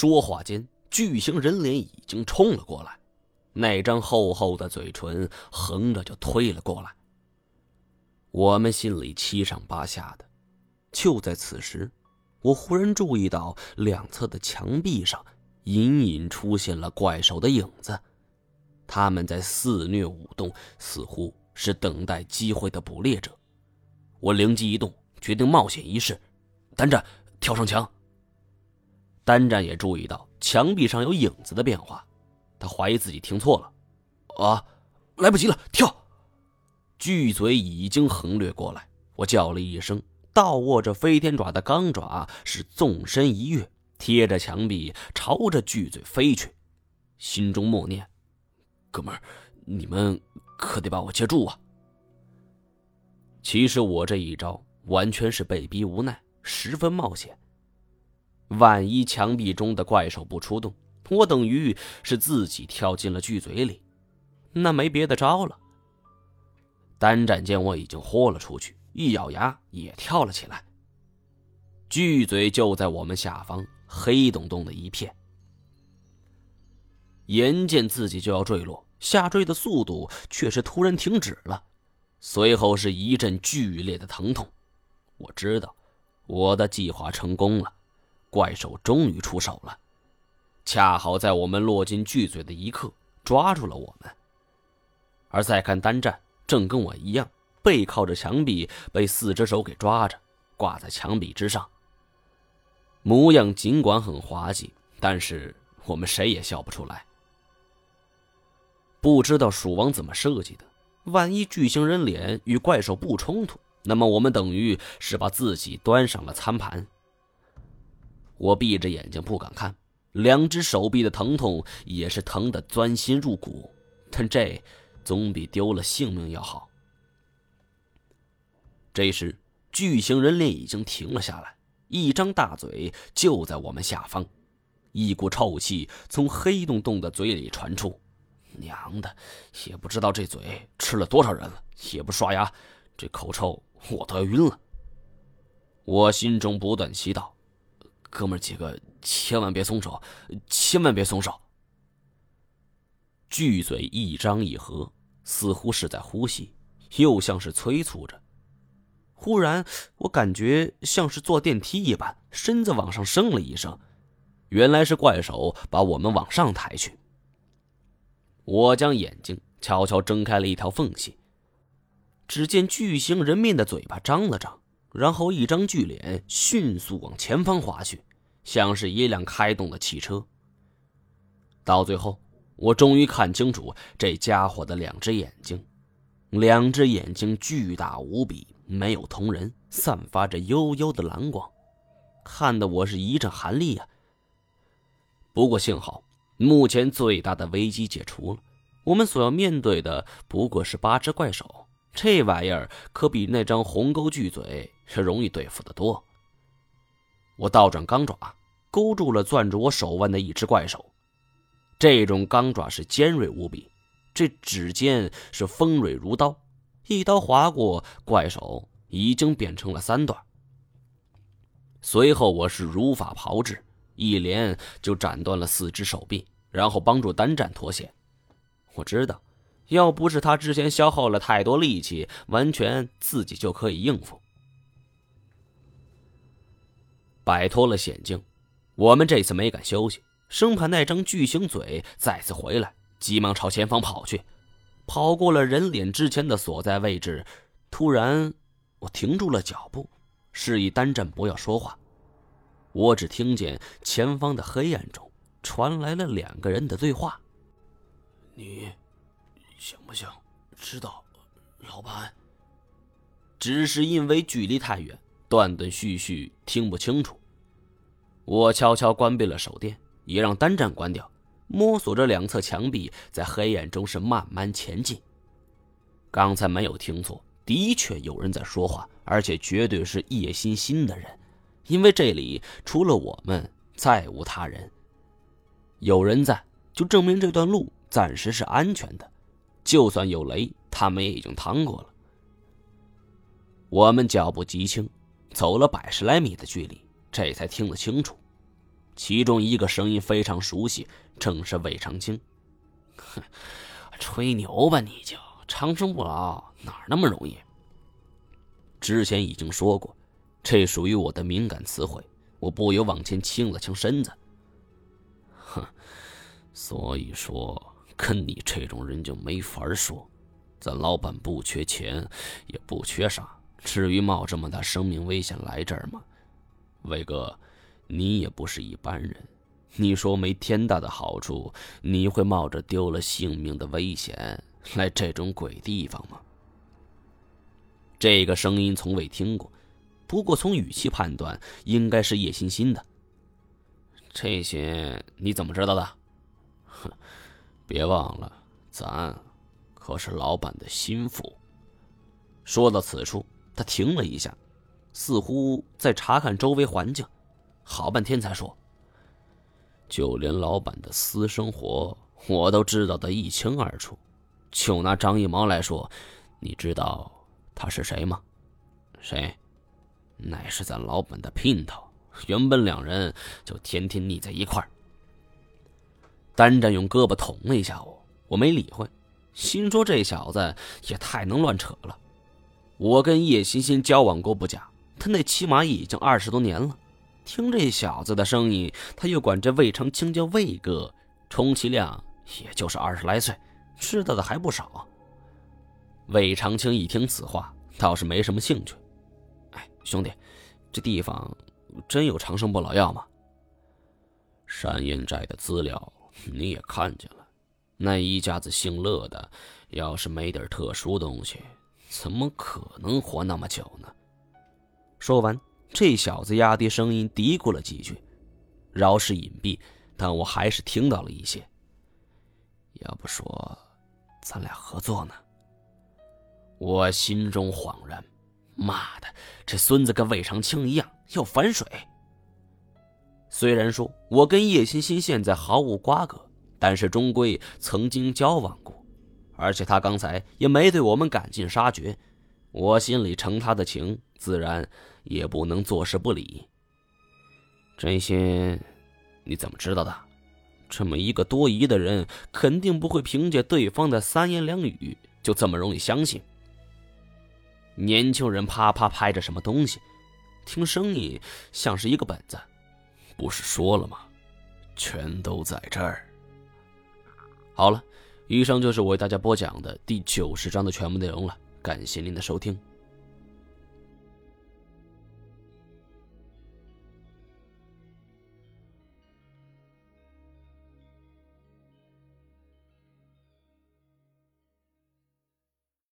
说话间，巨型人脸已经冲了过来，那张厚厚的嘴唇横着就推了过来。我们心里七上八下的。就在此时，我忽然注意到两侧的墙壁上隐隐出现了怪兽的影子，他们在肆虐舞动，似乎是等待机会的捕猎者。我灵机一动，决定冒险一试，单战跳上墙。单战也注意到墙壁上有影子的变化，他怀疑自己听错了，啊，来不及了，跳！巨嘴已经横掠过来，我叫了一声。倒握着飞天爪的钢爪是纵身一跃，贴着墙壁朝着巨嘴飞去，心中默念：“哥们儿，你们可得把我接住啊！”其实我这一招完全是被逼无奈，十分冒险。万一墙壁中的怪兽不出动，我等于是自己跳进了巨嘴里，那没别的招了。单战见我已经豁了出去。一咬牙，也跳了起来。巨嘴就在我们下方，黑洞洞的一片。眼见自己就要坠落，下坠的速度却是突然停止了，随后是一阵剧烈的疼痛。我知道，我的计划成功了，怪兽终于出手了。恰好在我们落进巨嘴的一刻，抓住了我们。而再看单战，正跟我一样。背靠着墙壁，被四只手给抓着，挂在墙壁之上。模样尽管很滑稽，但是我们谁也笑不出来。不知道鼠王怎么设计的，万一巨型人脸与怪兽不冲突，那么我们等于是把自己端上了餐盘。我闭着眼睛不敢看，两只手臂的疼痛也是疼得钻心入骨，但这总比丢了性命要好。这时，巨型人脸已经停了下来，一张大嘴就在我们下方，一股臭气从黑洞洞的嘴里传出。娘的，也不知道这嘴吃了多少人了，也不刷牙，这口臭我都要晕了。我心中不断祈祷：“哥们几个千万别松手，千万别松手。”巨嘴一张一合，似乎是在呼吸，又像是催促着。忽然，我感觉像是坐电梯一般，身子往上升了一升。原来是怪手把我们往上抬去。我将眼睛悄悄睁开了一条缝隙，只见巨型人面的嘴巴张了张，然后一张巨脸迅速往前方滑去，像是一辆开动的汽车。到最后，我终于看清楚这家伙的两只眼睛，两只眼睛巨大无比。没有瞳仁，散发着幽幽的蓝光，看得我是一阵寒栗啊。不过幸好，目前最大的危机解除了，我们所要面对的不过是八只怪兽，这玩意儿可比那张鸿沟巨嘴是容易对付的多。我倒转钢爪，勾住了攥住我手腕的一只怪手，这种钢爪是尖锐无比，这指尖是锋锐如刀。一刀划过，怪手已经变成了三段。随后我是如法炮制，一连就斩断了四只手臂，然后帮助单战脱险。我知道，要不是他之前消耗了太多力气，完全自己就可以应付。摆脱了险境，我们这次没敢休息，生怕那张巨型嘴再次回来，急忙朝前方跑去。跑过了人脸之前的所在位置，突然，我停住了脚步，示意单战不要说话。我只听见前方的黑暗中传来了两个人的对话：“你想不想知道，老板？”只是因为距离太远，断断续续听不清楚。我悄悄关闭了手电，也让单战关掉。摸索着两侧墙壁，在黑暗中是慢慢前进。刚才没有听错，的确有人在说话，而且绝对是叶欣欣的人，因为这里除了我们，再无他人。有人在，就证明这段路暂时是安全的，就算有雷，他们也已经趟过了。我们脚步极轻，走了百十来米的距离，这才听得清楚。其中一个声音非常熟悉，正是魏长青。哼，吹牛吧你就长生不老哪那么容易？之前已经说过，这属于我的敏感词汇。我不由往前倾了倾身子。哼，所以说跟你这种人就没法说。咱老板不缺钱，也不缺啥，至于冒这么大生命危险来这儿吗？威哥。你也不是一般人，你说没天大的好处，你会冒着丢了性命的危险来这种鬼地方吗？这个声音从未听过，不过从语气判断，应该是叶欣欣的。这些你怎么知道的？哼，别忘了，咱可是老板的心腹。说到此处，他停了一下，似乎在查看周围环境。好半天才说：“就连老板的私生活，我都知道的一清二楚。就拿张一毛来说，你知道他是谁吗？谁？乃是咱老板的姘头。原本两人就天天腻在一块儿。”单战用胳膊捅了一下我，我没理会，心说这小子也太能乱扯了。我跟叶欣欣交往过不假，他那起码已经二十多年了。听这小子的声音，他又管这魏长青叫魏哥，充其量也就是二十来岁，知道的还不少。魏长青一听此话，倒是没什么兴趣。哎，兄弟，这地方真有长生不老药吗？山阴寨的资料你也看见了，那一家子姓乐的，要是没点特殊东西，怎么可能活那么久呢？说完。这小子压低声音嘀咕了几句，饶是隐蔽，但我还是听到了一些。要不说，咱俩合作呢？我心中恍然，妈的，这孙子跟魏长青一样要反水。虽然说我跟叶欣欣现在毫无瓜葛，但是终归曾经交往过，而且他刚才也没对我们赶尽杀绝，我心里承他的情，自然。也不能坐视不理。真心你怎么知道的？这么一个多疑的人，肯定不会凭借对方的三言两语就这么容易相信。年轻人啪啪拍着什么东西，听声音像是一个本子。不是说了吗？全都在这儿。好了，以上就是我为大家播讲的第九十章的全部内容了。感谢您的收听。